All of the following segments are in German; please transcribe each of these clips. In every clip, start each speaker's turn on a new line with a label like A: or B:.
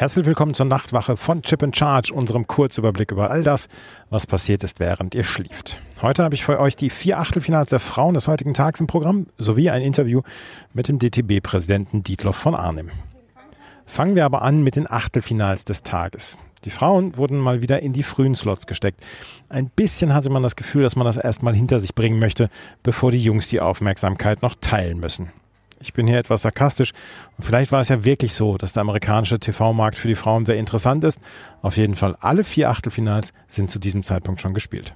A: Herzlich willkommen zur Nachtwache von Chip and Charge, unserem Kurzüberblick über all das, was passiert ist, während ihr schlieft. Heute habe ich für euch die vier Achtelfinals der Frauen des heutigen Tages im Programm sowie ein Interview mit dem DTB-Präsidenten Dietloff von Arnim. Fangen wir aber an mit den Achtelfinals des Tages. Die Frauen wurden mal wieder in die frühen Slots gesteckt. Ein bisschen hatte man das Gefühl, dass man das erstmal hinter sich bringen möchte, bevor die Jungs die Aufmerksamkeit noch teilen müssen. Ich bin hier etwas sarkastisch und vielleicht war es ja wirklich so, dass der amerikanische TV-Markt für die Frauen sehr interessant ist. Auf jeden Fall alle vier Achtelfinals sind zu diesem Zeitpunkt schon gespielt.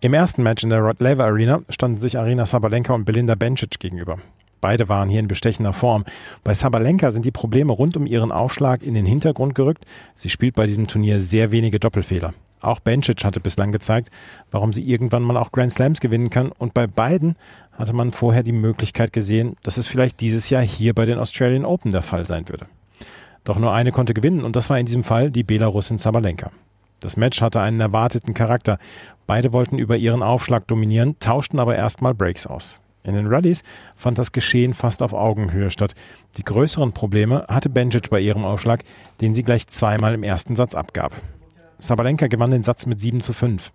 A: Im ersten Match in der Rod Laver Arena standen sich Arina Sabalenka und Belinda Bencic gegenüber. Beide waren hier in bestechender Form. Bei Sabalenka sind die Probleme rund um ihren Aufschlag in den Hintergrund gerückt. Sie spielt bei diesem Turnier sehr wenige Doppelfehler. Auch Bencic hatte bislang gezeigt, warum sie irgendwann mal auch Grand Slams gewinnen kann. Und bei beiden hatte man vorher die Möglichkeit gesehen, dass es vielleicht dieses Jahr hier bei den Australian Open der Fall sein würde. Doch nur eine konnte gewinnen und das war in diesem Fall die Belarusin Sabalenka. Das Match hatte einen erwarteten Charakter. Beide wollten über ihren Aufschlag dominieren, tauschten aber erstmal Breaks aus. In den Rallyes fand das Geschehen fast auf Augenhöhe statt. Die größeren Probleme hatte Bencic bei ihrem Aufschlag, den sie gleich zweimal im ersten Satz abgab. Sabalenka gewann den Satz mit 7 zu 5.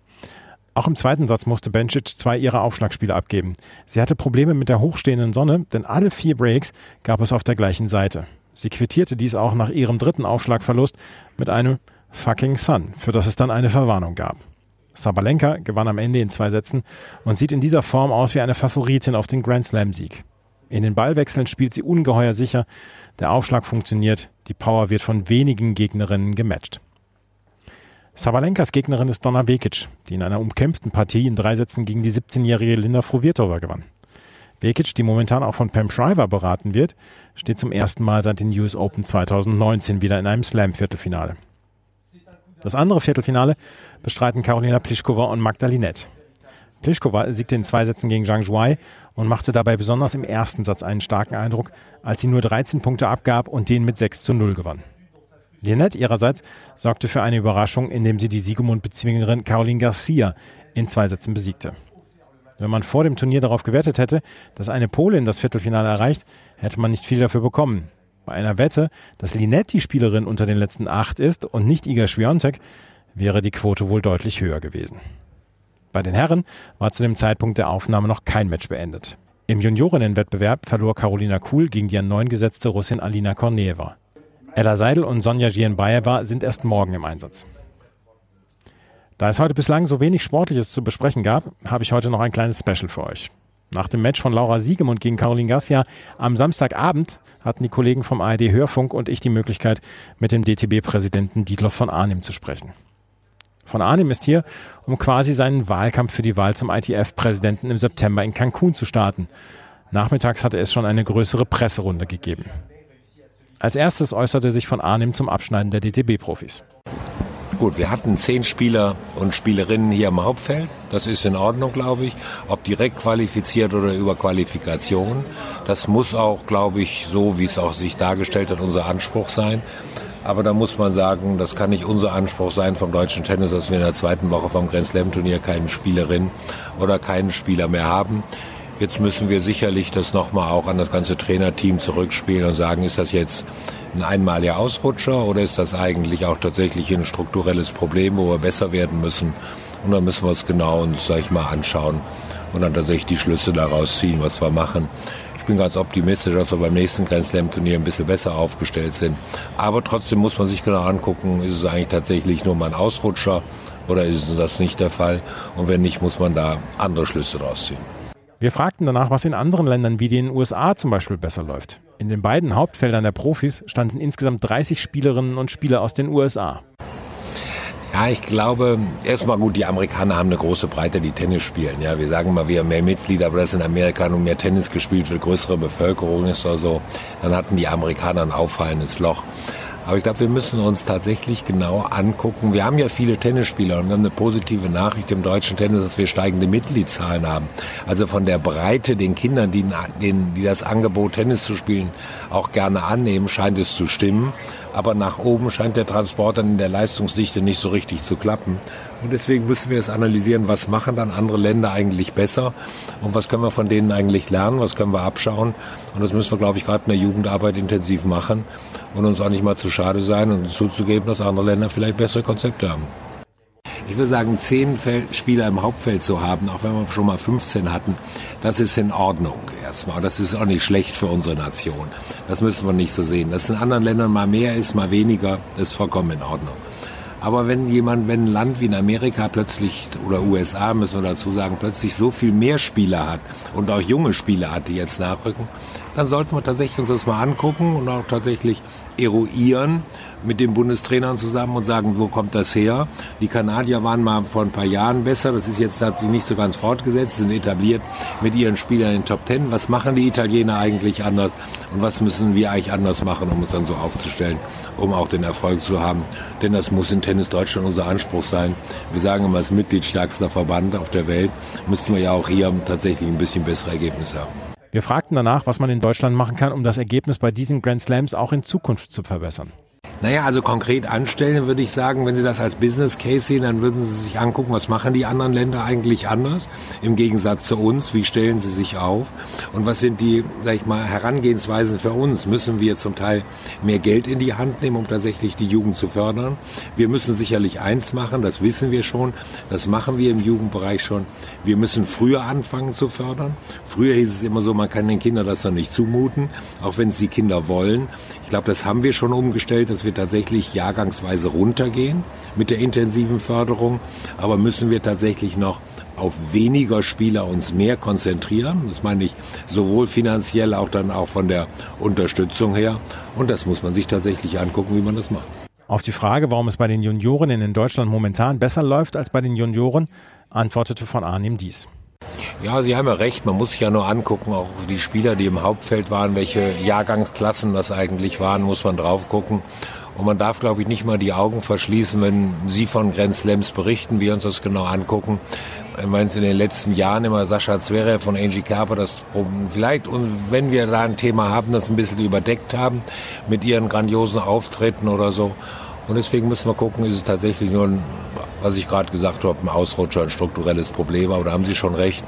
A: Auch im zweiten Satz musste Bencic zwei ihrer Aufschlagspiele abgeben. Sie hatte Probleme mit der hochstehenden Sonne, denn alle vier Breaks gab es auf der gleichen Seite. Sie quittierte dies auch nach ihrem dritten Aufschlagverlust mit einem fucking Sun, für das es dann eine Verwarnung gab. Sabalenka gewann am Ende in zwei Sätzen und sieht in dieser Form aus wie eine Favoritin auf den Grand Slam-Sieg. In den Ballwechseln spielt sie ungeheuer sicher, der Aufschlag funktioniert, die Power wird von wenigen Gegnerinnen gematcht. Sabalenkas Gegnerin ist Donna Vekic, die in einer umkämpften Partie in drei Sätzen gegen die 17-jährige Linda Fruvirtova gewann. Vekic, die momentan auch von Pam Shriver beraten wird, steht zum ersten Mal seit den US Open 2019 wieder in einem Slam-Viertelfinale. Das andere Viertelfinale bestreiten Karolina Pliskova und Magda Linette. Pliskova siegte in zwei Sätzen gegen Zhang Zhuai und machte dabei besonders im ersten Satz einen starken Eindruck, als sie nur 13 Punkte abgab und den mit 6 zu 0 gewann. Lynette ihrerseits sorgte für eine Überraschung, indem sie die Siegemund-Bezwingerin Caroline Garcia in zwei Sätzen besiegte. Wenn man vor dem Turnier darauf gewettet hätte, dass eine Polin das Viertelfinale erreicht, hätte man nicht viel dafür bekommen. Bei einer Wette, dass Linette die Spielerin unter den letzten acht ist und nicht Iga Swiatek, wäre die Quote wohl deutlich höher gewesen. Bei den Herren war zu dem Zeitpunkt der Aufnahme noch kein Match beendet. Im Juniorinnenwettbewerb verlor Carolina Kuhl gegen die an neun gesetzte Russin Alina Korneeva. Ella Seidel und Sonja Gienbaeva sind erst morgen im Einsatz. Da es heute bislang so wenig Sportliches zu besprechen gab, habe ich heute noch ein kleines Special für euch. Nach dem Match von Laura Siegemund gegen Caroline Garcia am Samstagabend hatten die Kollegen vom ARD Hörfunk und ich die Möglichkeit, mit dem DTB-Präsidenten Dietloff von Arnim zu sprechen. Von Arnim ist hier, um quasi seinen Wahlkampf für die Wahl zum ITF-Präsidenten im September in Cancun zu starten. Nachmittags hatte es schon eine größere Presserunde gegeben. Als erstes äußerte sich von Arnim zum Abschneiden der DTB-Profis.
B: Gut, wir hatten zehn Spieler und Spielerinnen hier im Hauptfeld. Das ist in Ordnung, glaube ich. Ob direkt qualifiziert oder über Qualifikation. Das muss auch, glaube ich, so wie es auch sich dargestellt hat, unser Anspruch sein. Aber da muss man sagen, das kann nicht unser Anspruch sein vom deutschen Tennis, dass wir in der zweiten Woche vom Grand Slam Turnier keine Spielerin oder keinen Spieler mehr haben. Jetzt müssen wir sicherlich das nochmal auch an das ganze Trainerteam zurückspielen und sagen, ist das jetzt ein einmaliger Ausrutscher oder ist das eigentlich auch tatsächlich ein strukturelles Problem, wo wir besser werden müssen? Und dann müssen wir es genau uns, sag ich mal, anschauen und dann tatsächlich die Schlüsse daraus ziehen, was wir machen. Ich bin ganz optimistisch, dass wir beim nächsten Grand Slam Turnier ein bisschen besser aufgestellt sind. Aber trotzdem muss man sich genau angucken, ist es eigentlich tatsächlich nur mal ein Ausrutscher oder ist das nicht der Fall? Und wenn nicht, muss man da andere Schlüsse daraus ziehen.
A: Wir fragten danach, was in anderen Ländern wie den USA zum Beispiel besser läuft. In den beiden Hauptfeldern der Profis standen insgesamt 30 Spielerinnen und Spieler aus den USA.
B: Ja, ich glaube, erstmal gut, die Amerikaner haben eine große Breite, die Tennis spielen. Ja, wir sagen mal, wir haben mehr Mitglieder, aber das in Amerika nur mehr Tennis gespielt wird, größere Bevölkerung ist oder so. Dann hatten die Amerikaner ein auffallendes Loch. Aber ich glaube, wir müssen uns tatsächlich genau angucken. Wir haben ja viele Tennisspieler und wir haben eine positive Nachricht im deutschen Tennis, dass wir steigende Mitgliedszahlen haben. Also von der Breite den Kindern, die, die das Angebot Tennis zu spielen auch gerne annehmen, scheint es zu stimmen. Aber nach oben scheint der Transport dann in der Leistungsdichte nicht so richtig zu klappen. Und deswegen müssen wir es analysieren, was machen dann andere Länder eigentlich besser und was können wir von denen eigentlich lernen, was können wir abschauen. Und das müssen wir, glaube ich, gerade in der Jugendarbeit intensiv machen und uns auch nicht mal zu schade sein und zuzugeben, dass andere Länder vielleicht bessere Konzepte haben. Ich würde sagen, zehn Spieler im Hauptfeld zu haben, auch wenn wir schon mal 15 hatten, das ist in Ordnung erstmal. Das ist auch nicht schlecht für unsere Nation. Das müssen wir nicht so sehen. Dass in anderen Ländern mal mehr ist, mal weniger, ist vollkommen in Ordnung. Aber wenn jemand, wenn ein Land wie in Amerika plötzlich oder USA müssen wir dazu sagen, plötzlich so viel mehr Spieler hat und auch junge Spieler hat, die jetzt nachrücken, dann sollten wir tatsächlich uns das mal angucken und auch tatsächlich eruieren, mit den Bundestrainern zusammen und sagen, wo kommt das her? Die Kanadier waren mal vor ein paar Jahren besser, das ist jetzt hat sich nicht so ganz fortgesetzt, sind etabliert mit ihren Spielern in Top Ten. Was machen die Italiener eigentlich anders und was müssen wir eigentlich anders machen, um es dann so aufzustellen, um auch den Erfolg zu haben? Denn das muss in Tennis Deutschland unser Anspruch sein. Wir sagen immer, als mitgliedstärkster Verband auf der Welt müssten wir ja auch hier tatsächlich ein bisschen bessere Ergebnisse haben.
A: Wir fragten danach, was man in Deutschland machen kann, um das Ergebnis bei diesen Grand Slams auch in Zukunft zu verbessern.
B: Naja, also konkret anstellen würde ich sagen, wenn Sie das als Business Case sehen, dann würden Sie sich angucken, was machen die anderen Länder eigentlich anders im Gegensatz zu uns, wie stellen sie sich auf und was sind die, sag ich mal, Herangehensweisen für uns? Müssen wir zum Teil mehr Geld in die Hand nehmen, um tatsächlich die Jugend zu fördern? Wir müssen sicherlich eins machen, das wissen wir schon, das machen wir im Jugendbereich schon. Wir müssen früher anfangen zu fördern. Früher hieß es immer so, man kann den Kindern das dann nicht zumuten, auch wenn es die Kinder wollen. Ich glaube, das haben wir schon umgestellt, dass wir tatsächlich jahrgangsweise runtergehen mit der intensiven Förderung. Aber müssen wir tatsächlich noch auf weniger Spieler uns mehr konzentrieren. Das meine ich sowohl finanziell, auch dann auch von der Unterstützung her. Und das muss man sich tatsächlich angucken, wie man das macht.
A: Auf die Frage, warum es bei den Juniorinnen in Deutschland momentan besser läuft als bei den Junioren, antwortete von Arnim dies.
B: Ja, Sie haben ja recht. Man muss sich ja nur angucken, auch die Spieler, die im Hauptfeld waren, welche Jahrgangsklassen das eigentlich waren, muss man drauf gucken. Und man darf, glaube ich, nicht mal die Augen verschließen, wenn Sie von Grand Slams berichten, wir uns das genau angucken. Ich meine, in den letzten Jahren immer Sascha Zverev von Angie Kerper das vielleicht, und wenn wir da ein Thema haben, das ein bisschen überdeckt haben mit ihren grandiosen Auftritten oder so. Und deswegen müssen wir gucken, ist es tatsächlich nur ein, was ich gerade gesagt habe, ein Ausrutscher, ein strukturelles Problem. Aber da haben Sie schon recht.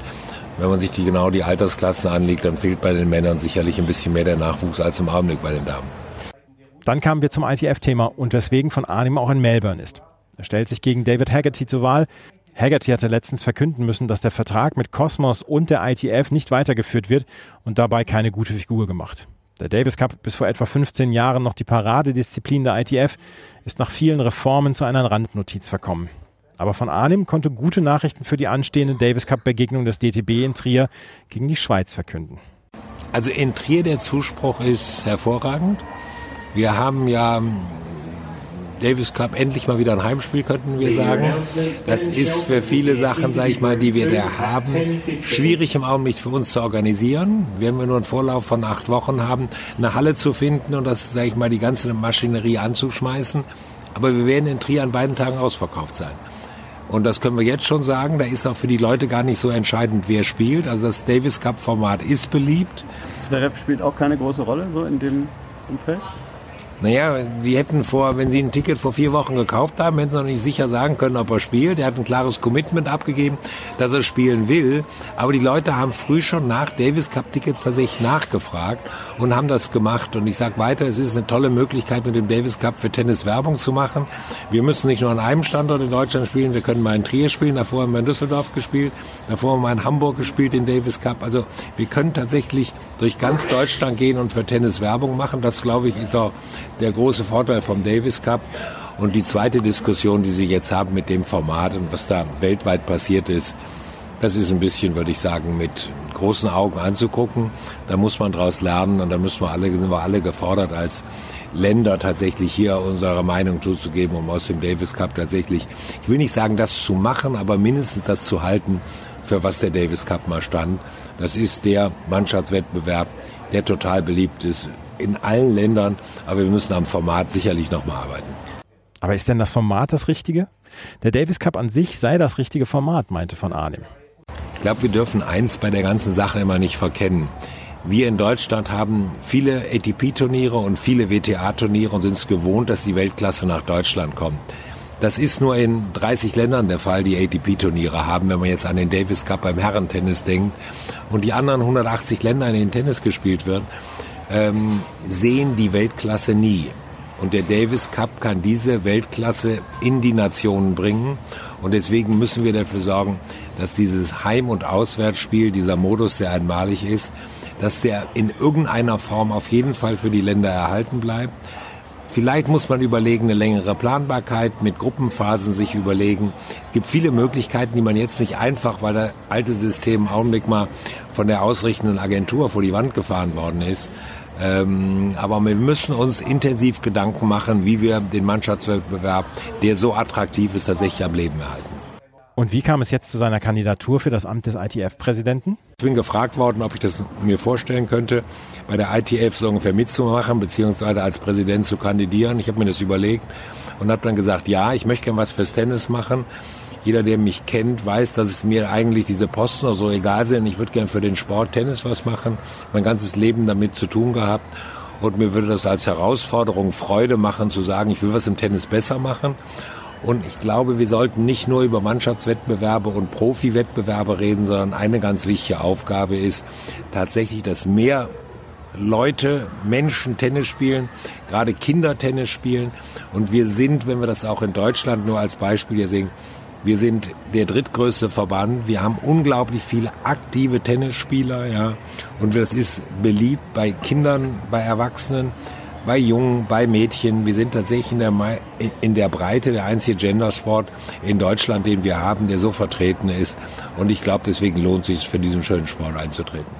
B: Wenn man sich die, genau die Altersklassen anlegt, dann fehlt bei den Männern sicherlich ein bisschen mehr der Nachwuchs als im Augenblick bei den Damen.
A: Dann kamen wir zum ITF-Thema und weswegen von Arnim auch in Melbourne ist. Er stellt sich gegen David Haggerty zur Wahl. Haggerty hatte letztens verkünden müssen, dass der Vertrag mit Cosmos und der ITF nicht weitergeführt wird und dabei keine gute Figur gemacht. Der Davis Cup, bis vor etwa 15 Jahren noch die Paradedisziplin der ITF, ist nach vielen Reformen zu einer Randnotiz verkommen. Aber von Arnim konnte gute Nachrichten für die anstehende Davis Cup-Begegnung des DTB in Trier gegen die Schweiz verkünden.
B: Also in Trier der Zuspruch ist hervorragend. Wir haben ja Davis Cup endlich mal wieder ein Heimspiel, könnten wir sagen. Das ist für viele Sachen, sage ich mal, die wir da haben, schwierig im Augenblick für uns zu organisieren. Wenn wir nur einen Vorlauf von acht Wochen haben, eine Halle zu finden und das, sage ich mal, die ganze Maschinerie anzuschmeißen. Aber wir werden in Trier an beiden Tagen ausverkauft sein. Und das können wir jetzt schon sagen. Da ist auch für die Leute gar nicht so entscheidend, wer spielt. Also das Davis Cup Format ist beliebt.
C: Zverev spielt auch keine große Rolle so in dem Umfeld?
B: Naja, die hätten vor, wenn sie ein Ticket vor vier Wochen gekauft haben, hätten sie noch nicht sicher sagen können, ob er spielt. Er hat ein klares Commitment abgegeben, dass er spielen will. Aber die Leute haben früh schon nach Davis Cup Tickets tatsächlich nachgefragt und haben das gemacht. Und ich sage weiter, es ist eine tolle Möglichkeit, mit dem Davis Cup für Tennis Werbung zu machen. Wir müssen nicht nur an einem Standort in Deutschland spielen, wir können mal in Trier spielen, davor haben wir in Düsseldorf gespielt, davor haben wir in Hamburg gespielt, den Davis Cup. Also wir können tatsächlich durch ganz Deutschland gehen und für Tennis Werbung machen. Das, glaube ich, ist auch der große Vorteil vom Davis Cup. Und die zweite Diskussion, die Sie jetzt haben mit dem Format und was da weltweit passiert ist, das ist ein bisschen, würde ich sagen, mit großen Augen anzugucken. Da muss man daraus lernen und da müssen wir alle, sind wir alle gefordert als Länder tatsächlich hier unsere Meinung zuzugeben, um aus dem Davis Cup tatsächlich, ich will nicht sagen, das zu machen, aber mindestens das zu halten, für was der Davis Cup mal stand. Das ist der Mannschaftswettbewerb, der total beliebt ist in allen Ländern, aber wir müssen am Format sicherlich nochmal arbeiten.
A: Aber ist denn das Format das Richtige? Der Davis Cup an sich sei das richtige Format, meinte von Arnim.
B: Ich glaube, wir dürfen eins bei der ganzen Sache immer nicht verkennen. Wir in Deutschland haben viele ATP-Turniere und viele WTA-Turniere und sind es gewohnt, dass die Weltklasse nach Deutschland kommt. Das ist nur in 30 Ländern der Fall, die ATP-Turniere haben, wenn man jetzt an den Davis Cup beim Herrentennis denkt. Und die anderen 180 Länder, in denen Tennis gespielt wird, ähm, sehen die Weltklasse nie. Und der Davis Cup kann diese Weltklasse in die Nationen bringen. Und deswegen müssen wir dafür sorgen, dass dieses Heim- und Auswärtsspiel, dieser Modus, der einmalig ist, dass der in irgendeiner Form auf jeden Fall für die Länder erhalten bleibt. Vielleicht muss man überlegen, eine längere Planbarkeit mit Gruppenphasen sich überlegen. Es gibt viele Möglichkeiten, die man jetzt nicht einfach, weil das alte System im Augenblick mal von der ausrichtenden Agentur vor die Wand gefahren worden ist. Ähm, aber wir müssen uns intensiv Gedanken machen, wie wir den Mannschaftswettbewerb, der so attraktiv ist, tatsächlich am Leben erhalten.
A: Und wie kam es jetzt zu seiner Kandidatur für das Amt des ITF-Präsidenten?
B: Ich bin gefragt worden, ob ich das mir vorstellen könnte, bei der ITF so ungefähr mitzumachen, beziehungsweise als Präsident zu kandidieren. Ich habe mir das überlegt und habe dann gesagt, ja, ich möchte gerne was fürs Tennis machen. Jeder, der mich kennt, weiß, dass es mir eigentlich diese Posten so egal sind. Ich würde gerne für den Sport Tennis was machen. Mein ganzes Leben damit zu tun gehabt. Und mir würde das als Herausforderung Freude machen, zu sagen, ich will was im Tennis besser machen. Und ich glaube, wir sollten nicht nur über Mannschaftswettbewerbe und Profiwettbewerbe reden, sondern eine ganz wichtige Aufgabe ist tatsächlich, dass mehr Leute, Menschen Tennis spielen, gerade Kinder Tennis spielen. Und wir sind, wenn wir das auch in Deutschland nur als Beispiel hier sehen, wir sind der drittgrößte Verband. Wir haben unglaublich viele aktive Tennisspieler, ja. Und das ist beliebt bei Kindern, bei Erwachsenen bei Jungen, bei Mädchen. Wir sind tatsächlich in der, in der Breite der einzige Gendersport in Deutschland, den wir haben, der so vertreten ist. Und ich glaube, deswegen lohnt es sich, für diesen schönen Sport einzutreten.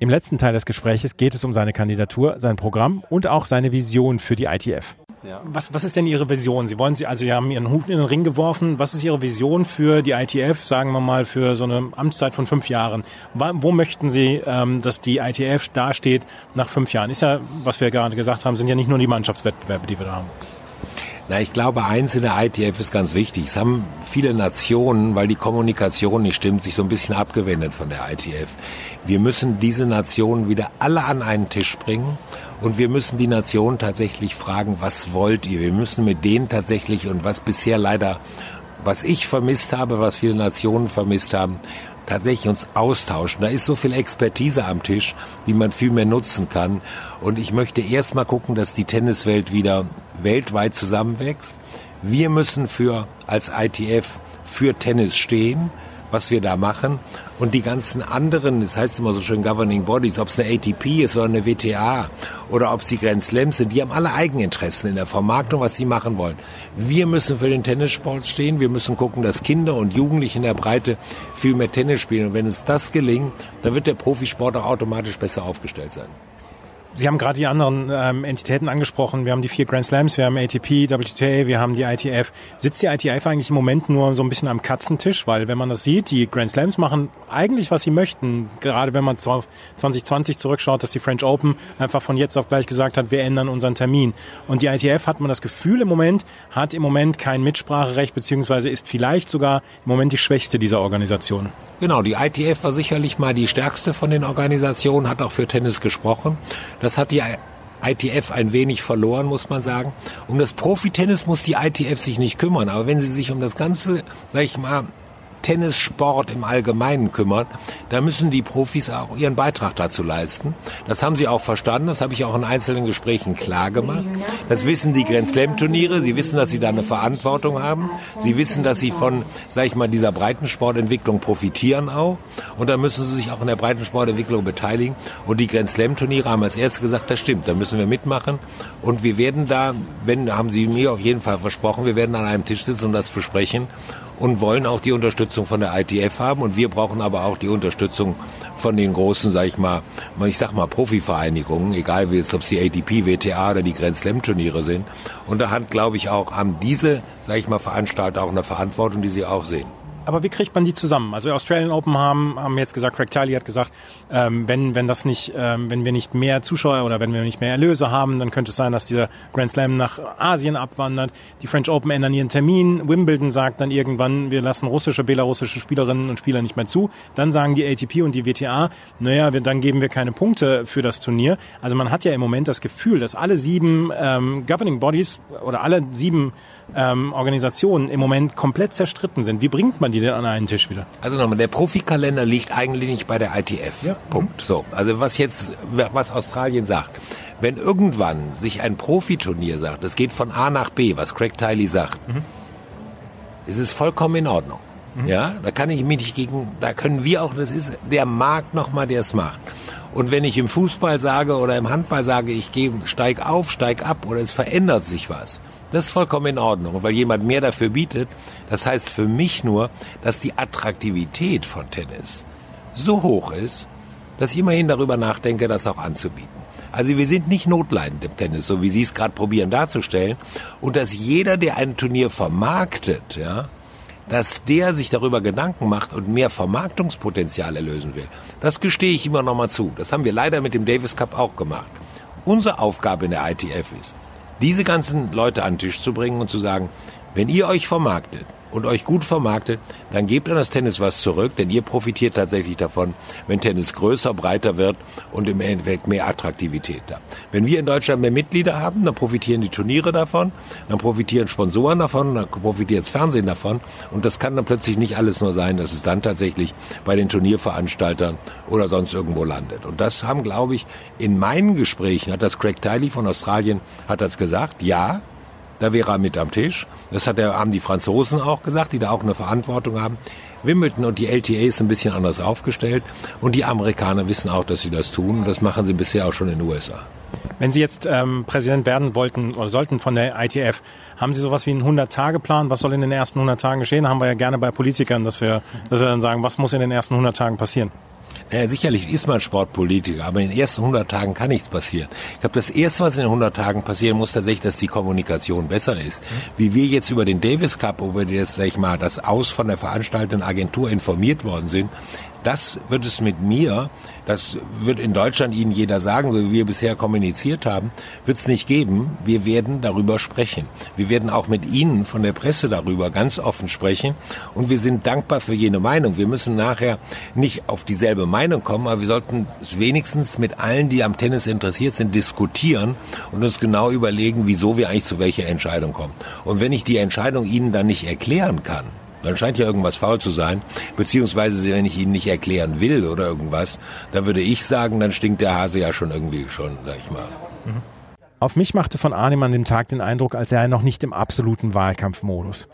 A: Im letzten Teil des Gespräches geht es um seine Kandidatur, sein Programm und auch seine Vision für die ITF. Ja. Was, was ist denn Ihre Vision? Sie wollen Sie, also Sie haben Ihren Hut in den Ring geworfen. Was ist Ihre Vision für die ITF, sagen wir mal, für so eine Amtszeit von fünf Jahren? Wo möchten Sie, ähm, dass die ITF dasteht nach fünf Jahren? Ist ja, was wir gerade gesagt haben, sind ja nicht nur die Mannschaftswettbewerbe, die wir da haben.
B: Na, ich glaube, eins in der ITF ist ganz wichtig. Es haben viele Nationen, weil die Kommunikation nicht stimmt, sich so ein bisschen abgewendet von der ITF. Wir müssen diese Nationen wieder alle an einen Tisch bringen und wir müssen die Nationen tatsächlich fragen, was wollt ihr? Wir müssen mit denen tatsächlich und was bisher leider, was ich vermisst habe, was viele Nationen vermisst haben, tatsächlich uns austauschen. Da ist so viel Expertise am Tisch, die man viel mehr nutzen kann. Und ich möchte erst mal gucken, dass die Tenniswelt wieder weltweit zusammenwächst. Wir müssen für, als ITF für Tennis stehen was wir da machen. Und die ganzen anderen, das heißt immer so schön Governing Bodies, ob es eine ATP ist oder eine WTA oder ob es die Grand Slams sind, die haben alle Eigeninteressen in der Vermarktung, was sie machen wollen. Wir müssen für den Tennissport stehen. Wir müssen gucken, dass Kinder und Jugendliche in der Breite viel mehr Tennis spielen. Und wenn es das gelingt, dann wird der Profisport auch automatisch besser aufgestellt sein.
A: Sie haben gerade die anderen ähm, Entitäten angesprochen. Wir haben die vier Grand Slams, wir haben ATP, WTA, wir haben die ITF. Sitzt die ITF eigentlich im Moment nur so ein bisschen am Katzentisch? Weil wenn man das sieht, die Grand Slams machen eigentlich, was sie möchten. Gerade wenn man 2020 zurückschaut, dass die French Open einfach von jetzt auf gleich gesagt hat, wir ändern unseren Termin. Und die ITF hat man das Gefühl im Moment, hat im Moment kein Mitspracherecht, beziehungsweise ist vielleicht sogar im Moment die schwächste dieser Organisation.
B: Genau, die ITF war sicherlich mal die stärkste von den Organisationen, hat auch für Tennis gesprochen. Das hat die ITF ein wenig verloren, muss man sagen. Um das Profitennis muss die ITF sich nicht kümmern, aber wenn sie sich um das ganze, sag ich mal, Tennissport im Allgemeinen kümmert, da müssen die Profis auch ihren Beitrag dazu leisten. Das haben sie auch verstanden, das habe ich auch in einzelnen Gesprächen klar gemacht. Das wissen die Grand Slam Turniere, sie wissen, dass sie da eine Verantwortung haben. Sie wissen, dass sie von, sag ich mal, dieser Breitensportentwicklung profitieren auch. Und da müssen sie sich auch in der Breitensportentwicklung beteiligen. Und die Grand Slam Turniere haben als erstes gesagt, das stimmt, da müssen wir mitmachen. Und wir werden da, wenn, haben sie mir auf jeden Fall versprochen, wir werden an einem Tisch sitzen und das besprechen und wollen auch die Unterstützung von der ITF haben und wir brauchen aber auch die Unterstützung von den großen, sag ich mal, ich sag mal Profivereinigungen, egal wie es, ob es die ATP, WTA oder die Grand Slam Turniere sind. Und da glaube ich, auch, haben diese, sag ich mal, Veranstalter auch eine Verantwortung, die sie auch sehen.
A: Aber wie kriegt man die zusammen? Also Australian Open haben, haben jetzt gesagt, Craig Tiley hat gesagt, ähm, wenn, wenn das nicht, ähm, wenn wir nicht mehr Zuschauer oder wenn wir nicht mehr Erlöse haben, dann könnte es sein, dass dieser Grand Slam nach Asien abwandert. Die French Open ändern ihren Termin. Wimbledon sagt dann irgendwann, wir lassen russische, belarussische Spielerinnen und Spieler nicht mehr zu. Dann sagen die ATP und die WTA, naja, wir, dann geben wir keine Punkte für das Turnier. Also man hat ja im Moment das Gefühl, dass alle sieben ähm, Governing Bodies oder alle sieben ähm, Organisationen im Moment komplett zerstritten sind. Wie bringt man die denn an einen Tisch wieder?
B: Also nochmal, der Profikalender liegt eigentlich nicht bei der ITF. Ja. Punkt. So, also was jetzt, was Australien sagt. Wenn irgendwann sich ein Profiturnier sagt, es geht von A nach B, was Craig Tiley sagt, mhm. ist es vollkommen in Ordnung. Mhm. Ja, da kann ich mich nicht gegen, da können wir auch, das ist der Markt nochmal, der es macht. Und wenn ich im Fußball sage oder im Handball sage, ich gehe, steig auf, steig ab oder es verändert sich was, das ist vollkommen in Ordnung. Weil jemand mehr dafür bietet, das heißt für mich nur, dass die Attraktivität von Tennis so hoch ist, dass ich immerhin darüber nachdenke, das auch anzubieten. Also wir sind nicht notleidend im Tennis, so wie Sie es gerade probieren darzustellen. Und dass jeder, der ein Turnier vermarktet, ja, dass der sich darüber Gedanken macht und mehr Vermarktungspotenzial erlösen will. Das gestehe ich immer noch mal zu. Das haben wir leider mit dem Davis Cup auch gemacht. Unsere Aufgabe in der ITF ist, diese ganzen Leute an den Tisch zu bringen und zu sagen, wenn ihr euch vermarktet, und euch gut vermarktet, dann gebt an das Tennis was zurück, denn ihr profitiert tatsächlich davon, wenn Tennis größer, breiter wird und im Endeffekt mehr Attraktivität da. Wenn wir in Deutschland mehr Mitglieder haben, dann profitieren die Turniere davon, dann profitieren Sponsoren davon, dann profitiert das Fernsehen davon und das kann dann plötzlich nicht alles nur sein, dass es dann tatsächlich bei den Turnierveranstaltern oder sonst irgendwo landet. Und das haben, glaube ich, in meinen Gesprächen, hat das Craig Tiley von Australien, hat das gesagt, ja, da wäre er mit am Tisch. Das hat er, haben die Franzosen auch gesagt, die da auch eine Verantwortung haben. Wimbledon und die LTA ist ein bisschen anders aufgestellt und die Amerikaner wissen auch, dass sie das tun und das machen sie bisher auch schon in den USA.
A: Wenn Sie jetzt ähm, Präsident werden wollten oder sollten von der ITF, haben Sie sowas wie einen 100-Tage-Plan? Was soll in den ersten 100 Tagen geschehen? Haben wir ja gerne bei Politikern, dass wir, dass wir dann sagen, was muss in den ersten 100 Tagen passieren?
B: Naja, sicherlich ist man Sportpolitiker, aber in den ersten 100 Tagen kann nichts passieren. Ich glaube, das Erste, was in den 100 Tagen passieren muss, tatsächlich, dass die Kommunikation besser ist. Wie wir jetzt über den Davis Cup, über das, sag ich mal, das Aus von der veranstaltenden Agentur informiert worden sind, das wird es mit mir, das wird in Deutschland Ihnen jeder sagen, so wie wir bisher kommuniziert haben, wird es nicht geben. Wir werden darüber sprechen. Wir werden auch mit Ihnen von der Presse darüber ganz offen sprechen. Und wir sind dankbar für jene Meinung. Wir müssen nachher nicht auf dieselbe Meinung kommen, aber wir sollten wenigstens mit allen, die am Tennis interessiert sind, diskutieren und uns genau überlegen, wieso wir eigentlich zu welcher Entscheidung kommen. Und wenn ich die Entscheidung Ihnen dann nicht erklären kann, dann scheint ja irgendwas faul zu sein. Beziehungsweise, wenn ich Ihnen nicht erklären will oder irgendwas, dann würde ich sagen, dann stinkt der Hase ja schon irgendwie schon, sag ich mal. Mhm.
A: Auf mich machte von Arnim an dem Tag den Eindruck, als sei er noch nicht im absoluten Wahlkampfmodus.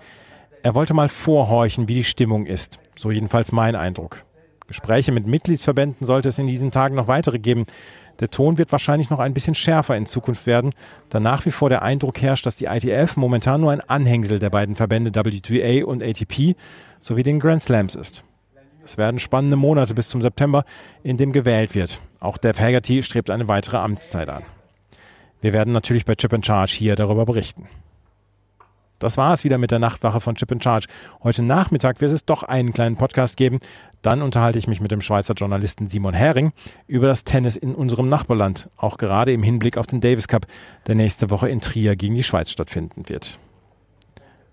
A: Er wollte mal vorhorchen, wie die Stimmung ist. So jedenfalls mein Eindruck. Gespräche mit Mitgliedsverbänden sollte es in diesen Tagen noch weitere geben. Der Ton wird wahrscheinlich noch ein bisschen schärfer in Zukunft werden, da nach wie vor der Eindruck herrscht, dass die ITF momentan nur ein Anhängsel der beiden Verbände WTA und ATP sowie den Grand Slams ist. Es werden spannende Monate bis zum September, in dem gewählt wird. Auch Dave Haggerty strebt eine weitere Amtszeit an. Wir werden natürlich bei Chip and Charge hier darüber berichten. Das war es wieder mit der Nachtwache von Chip in Charge. Heute Nachmittag wird es doch einen kleinen Podcast geben. Dann unterhalte ich mich mit dem Schweizer Journalisten Simon Hering über das Tennis in unserem Nachbarland, auch gerade im Hinblick auf den Davis Cup, der nächste Woche in Trier gegen die Schweiz stattfinden wird.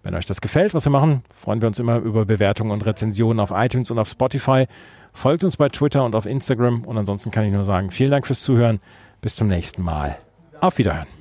A: Wenn euch das gefällt, was wir machen, freuen wir uns immer über Bewertungen und Rezensionen auf iTunes und auf Spotify. Folgt uns bei Twitter und auf Instagram. Und ansonsten kann ich nur sagen, vielen Dank fürs Zuhören. Bis zum nächsten Mal. Auf Wiederhören.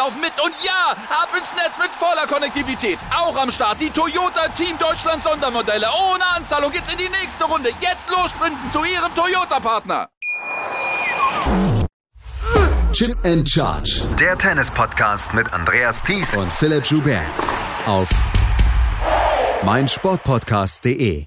D: laufen mit und ja, ab ins Netz mit voller Konnektivität. Auch am Start die Toyota Team Deutschland Sondermodelle. Ohne Anzahlung geht's in die nächste Runde. Jetzt los sprinten zu Ihrem Toyota-Partner.
E: Chip and Charge.
F: Der Tennis-Podcast mit Andreas Thies
E: und Philipp Joubert. Auf meinsportpodcast.de.